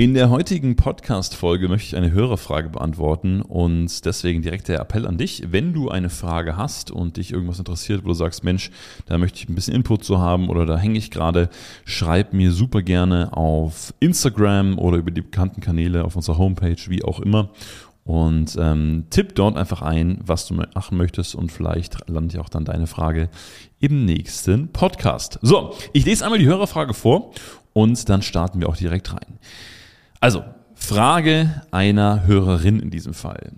In der heutigen Podcast-Folge möchte ich eine Hörerfrage beantworten und deswegen direkt der Appell an dich. Wenn du eine Frage hast und dich irgendwas interessiert, wo du sagst, Mensch, da möchte ich ein bisschen Input zu haben oder da hänge ich gerade, schreib mir super gerne auf Instagram oder über die bekannten Kanäle auf unserer Homepage, wie auch immer. Und ähm, tipp dort einfach ein, was du machen möchtest und vielleicht landet ja auch dann deine Frage im nächsten Podcast. So, ich lese einmal die Hörerfrage vor und dann starten wir auch direkt rein. Also, Frage einer Hörerin in diesem Fall.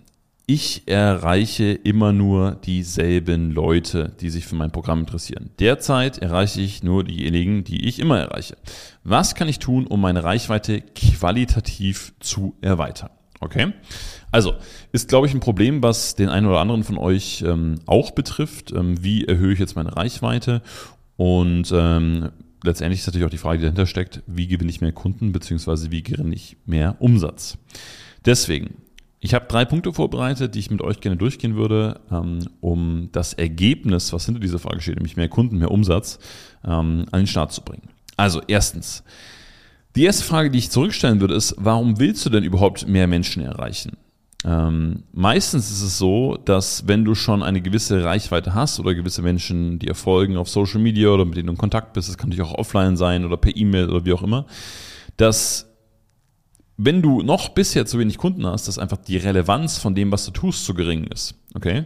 Ich erreiche immer nur dieselben Leute, die sich für mein Programm interessieren. Derzeit erreiche ich nur diejenigen, die ich immer erreiche. Was kann ich tun, um meine Reichweite qualitativ zu erweitern? Okay. Also, ist, glaube ich, ein Problem, was den einen oder anderen von euch ähm, auch betrifft. Ähm, wie erhöhe ich jetzt meine Reichweite? Und ähm, letztendlich ist natürlich auch die Frage, die dahinter steckt, wie gewinne ich mehr Kunden, beziehungsweise wie gewinne ich mehr Umsatz. Deswegen, ich habe drei Punkte vorbereitet, die ich mit euch gerne durchgehen würde, ähm, um das Ergebnis, was hinter dieser Frage steht, nämlich mehr Kunden, mehr Umsatz, ähm, an den Start zu bringen. Also erstens, die erste Frage, die ich zurückstellen würde, ist, warum willst du denn überhaupt mehr Menschen erreichen? Ähm, meistens ist es so, dass wenn du schon eine gewisse Reichweite hast oder gewisse Menschen, die erfolgen auf Social Media oder mit denen du in Kontakt bist, das kann natürlich auch offline sein oder per E-Mail oder wie auch immer, dass wenn du noch bisher zu wenig Kunden hast, dass einfach die Relevanz von dem, was du tust, zu gering ist. Okay?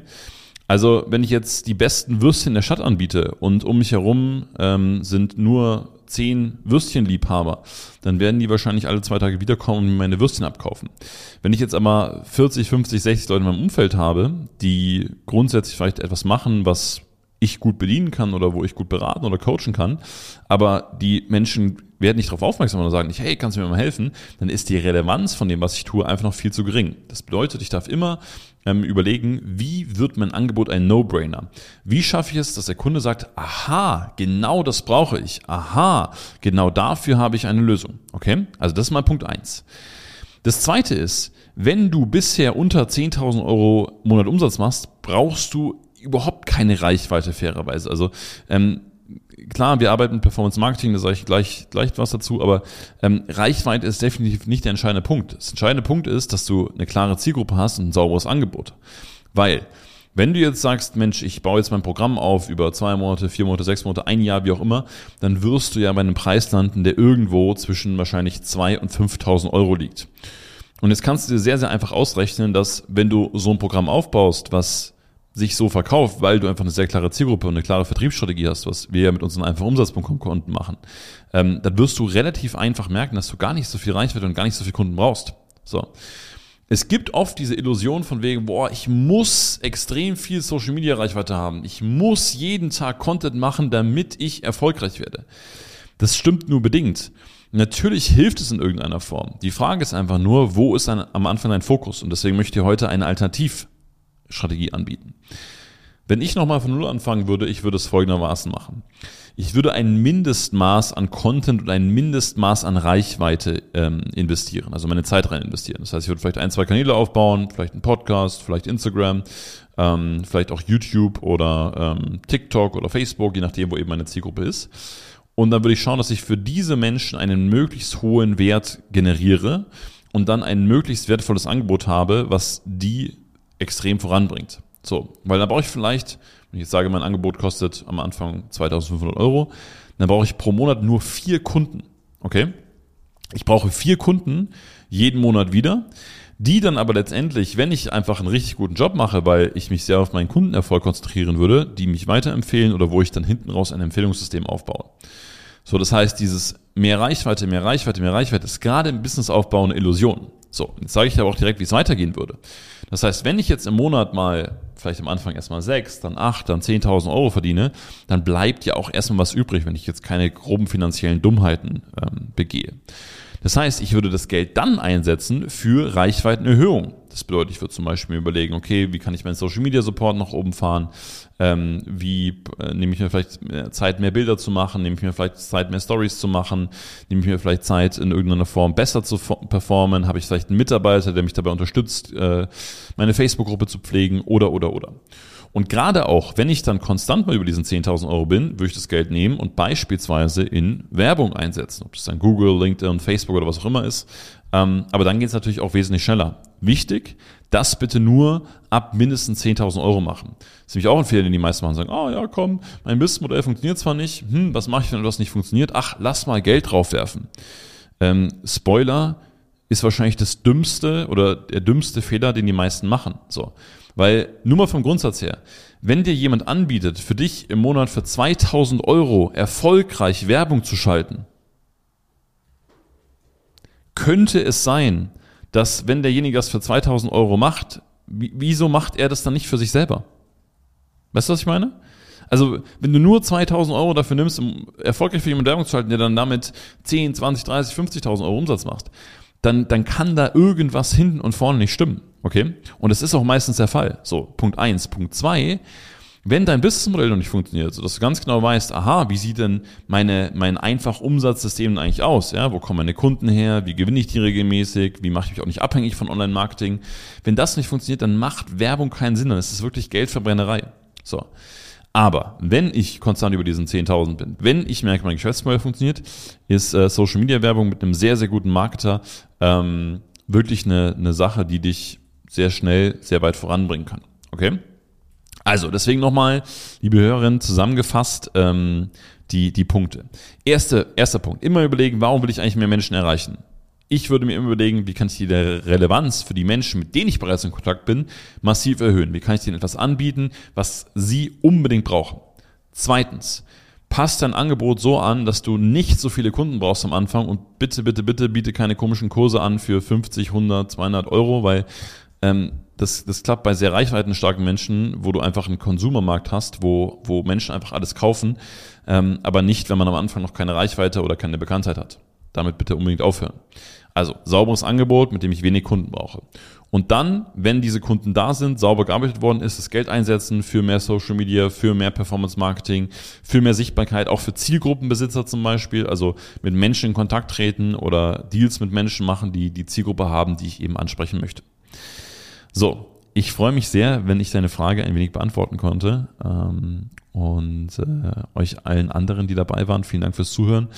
Also, wenn ich jetzt die besten Würstchen der Stadt anbiete und um mich herum ähm, sind nur zehn Würstchenliebhaber, dann werden die wahrscheinlich alle zwei Tage wiederkommen und mir meine Würstchen abkaufen. Wenn ich jetzt aber 40, 50, 60 Leute in meinem Umfeld habe, die grundsätzlich vielleicht etwas machen, was ich gut bedienen kann oder wo ich gut beraten oder coachen kann, aber die Menschen werden nicht darauf aufmerksam oder sagen nicht, hey, kannst du mir mal helfen, dann ist die Relevanz von dem, was ich tue, einfach noch viel zu gering. Das bedeutet, ich darf immer ähm, überlegen, wie wird mein Angebot ein No-Brainer? Wie schaffe ich es, dass der Kunde sagt, aha, genau das brauche ich, aha, genau dafür habe ich eine Lösung. Okay? Also das ist mal Punkt eins. Das zweite ist, wenn du bisher unter 10.000 Euro Monat Umsatz machst, brauchst du überhaupt keine Reichweite fairerweise. Also ähm, klar, wir arbeiten mit Performance Marketing, da sage ich gleich, gleich was dazu, aber ähm, Reichweite ist definitiv nicht der entscheidende Punkt. Das entscheidende Punkt ist, dass du eine klare Zielgruppe hast und ein sauberes Angebot. Weil, wenn du jetzt sagst, Mensch, ich baue jetzt mein Programm auf über zwei Monate, vier Monate, sechs Monate, ein Jahr, wie auch immer, dann wirst du ja bei einem Preis landen, der irgendwo zwischen wahrscheinlich zwei und 5.000 Euro liegt. Und jetzt kannst du dir sehr, sehr einfach ausrechnen, dass wenn du so ein Programm aufbaust, was sich so verkauft, weil du einfach eine sehr klare Zielgruppe und eine klare Vertriebsstrategie hast, was wir ja mit unseren einfach Umsatz.com-Konten machen, ähm, dann wirst du relativ einfach merken, dass du gar nicht so viel Reichweite und gar nicht so viel Kunden brauchst. So. Es gibt oft diese Illusion von wegen, boah, ich muss extrem viel Social Media Reichweite haben. Ich muss jeden Tag Content machen, damit ich erfolgreich werde. Das stimmt nur bedingt. Natürlich hilft es in irgendeiner Form. Die Frage ist einfach nur, wo ist ein, am Anfang dein Fokus? Und deswegen möchte ich heute eine Alternativ Strategie anbieten. Wenn ich nochmal von Null anfangen würde, ich würde es folgendermaßen machen. Ich würde ein Mindestmaß an Content und ein Mindestmaß an Reichweite ähm, investieren, also meine Zeit rein investieren. Das heißt, ich würde vielleicht ein, zwei Kanäle aufbauen, vielleicht einen Podcast, vielleicht Instagram, ähm, vielleicht auch YouTube oder ähm, TikTok oder Facebook, je nachdem, wo eben meine Zielgruppe ist. Und dann würde ich schauen, dass ich für diese Menschen einen möglichst hohen Wert generiere und dann ein möglichst wertvolles Angebot habe, was die extrem voranbringt. So, weil da brauche ich vielleicht, wenn ich jetzt sage, mein Angebot kostet am Anfang 2500 Euro, dann brauche ich pro Monat nur vier Kunden. Okay? Ich brauche vier Kunden jeden Monat wieder, die dann aber letztendlich, wenn ich einfach einen richtig guten Job mache, weil ich mich sehr auf meinen Kundenerfolg konzentrieren würde, die mich weiterempfehlen oder wo ich dann hinten raus ein Empfehlungssystem aufbaue. So, das heißt, dieses mehr Reichweite, mehr Reichweite, mehr Reichweite ist gerade im Businessaufbau eine Illusion. So, jetzt sage ich aber auch direkt, wie es weitergehen würde. Das heißt, wenn ich jetzt im Monat mal, vielleicht am Anfang erstmal sechs, dann acht, dann 10.000 Euro verdiene, dann bleibt ja auch erstmal was übrig, wenn ich jetzt keine groben finanziellen Dummheiten ähm, begehe. Das heißt, ich würde das Geld dann einsetzen für Reichweitenerhöhung. Das bedeutet, ich würde zum Beispiel überlegen, okay, wie kann ich meinen Social Media Support nach oben fahren? Ähm, wie äh, nehme ich mir vielleicht Zeit, mehr Bilder zu machen? Nehme ich mir vielleicht Zeit, mehr Stories zu machen? Nehme ich mir vielleicht Zeit, in irgendeiner Form besser zu performen? Habe ich vielleicht einen Mitarbeiter, der mich dabei unterstützt, äh, meine Facebook-Gruppe zu pflegen? Oder, oder, oder. Und gerade auch, wenn ich dann konstant mal über diesen 10.000 Euro bin, würde ich das Geld nehmen und beispielsweise in Werbung einsetzen. Ob das dann Google, LinkedIn, Facebook oder was auch immer ist. Ähm, aber dann geht es natürlich auch wesentlich schneller. Wichtig, das bitte nur ab mindestens 10.000 Euro machen. Das ist nämlich auch ein Fehler, den die meisten machen. Sagen, oh ja, komm, mein Businessmodell funktioniert zwar nicht. Hm, was mache ich, wenn etwas nicht funktioniert? Ach, lass mal Geld draufwerfen. Ähm, Spoiler ist wahrscheinlich das dümmste oder der dümmste Fehler, den die meisten machen. So. Weil, nur mal vom Grundsatz her, wenn dir jemand anbietet, für dich im Monat für 2000 Euro erfolgreich Werbung zu schalten, könnte es sein, dass wenn derjenige das für 2000 Euro macht, wieso macht er das dann nicht für sich selber? Weißt du, was ich meine? Also, wenn du nur 2000 Euro dafür nimmst, um erfolgreich für jemanden Werbung zu schalten, der dann damit 10, 20, 30, 50.000 Euro Umsatz macht, dann, dann kann da irgendwas hinten und vorne nicht stimmen. Okay? Und das ist auch meistens der Fall. So, Punkt eins. Punkt zwei. Wenn dein Businessmodell noch nicht funktioniert, sodass du ganz genau weißt, aha, wie sieht denn meine, mein einfach Umsatzsystem eigentlich aus? Ja, wo kommen meine Kunden her? Wie gewinne ich die regelmäßig? Wie mache ich mich auch nicht abhängig von Online-Marketing? Wenn das nicht funktioniert, dann macht Werbung keinen Sinn, dann ist es wirklich Geldverbrennerei. So. Aber wenn ich konstant über diesen 10.000 bin, wenn ich merke, mein Geschäftsmodell funktioniert, ist äh, Social Media Werbung mit einem sehr, sehr guten Marketer ähm, wirklich eine, eine Sache, die dich sehr schnell, sehr weit voranbringen kann. Okay? Also, deswegen nochmal, liebe Hörerinnen, zusammengefasst ähm, die, die Punkte. Erste, erster Punkt, immer überlegen, warum will ich eigentlich mehr Menschen erreichen? Ich würde mir immer überlegen, wie kann ich die Relevanz für die Menschen, mit denen ich bereits in Kontakt bin, massiv erhöhen. Wie kann ich denen etwas anbieten, was sie unbedingt brauchen. Zweitens, passt dein Angebot so an, dass du nicht so viele Kunden brauchst am Anfang und bitte, bitte, bitte biete keine komischen Kurse an für 50, 100, 200 Euro, weil ähm, das, das klappt bei sehr reichweitenstarken Menschen, wo du einfach einen Konsumermarkt hast, wo, wo Menschen einfach alles kaufen, ähm, aber nicht, wenn man am Anfang noch keine Reichweite oder keine Bekanntheit hat. Damit bitte unbedingt aufhören. Also sauberes Angebot, mit dem ich wenig Kunden brauche. Und dann, wenn diese Kunden da sind, sauber gearbeitet worden ist, das Geld einsetzen für mehr Social Media, für mehr Performance Marketing, für mehr Sichtbarkeit, auch für Zielgruppenbesitzer zum Beispiel, also mit Menschen in Kontakt treten oder Deals mit Menschen machen, die die Zielgruppe haben, die ich eben ansprechen möchte. So, ich freue mich sehr, wenn ich deine Frage ein wenig beantworten konnte. Ähm, und äh, euch allen anderen, die dabei waren, vielen Dank fürs Zuhören.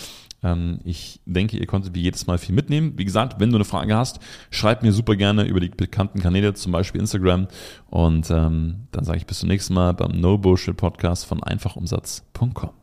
Ähm, ich denke, ihr konntet wie jedes Mal viel mitnehmen. Wie gesagt, wenn du eine Frage hast, schreib mir super gerne über die bekannten Kanäle, zum Beispiel Instagram. Und ähm, dann sage ich bis zum nächsten Mal beim No Bullshit Podcast von einfachumsatz.com.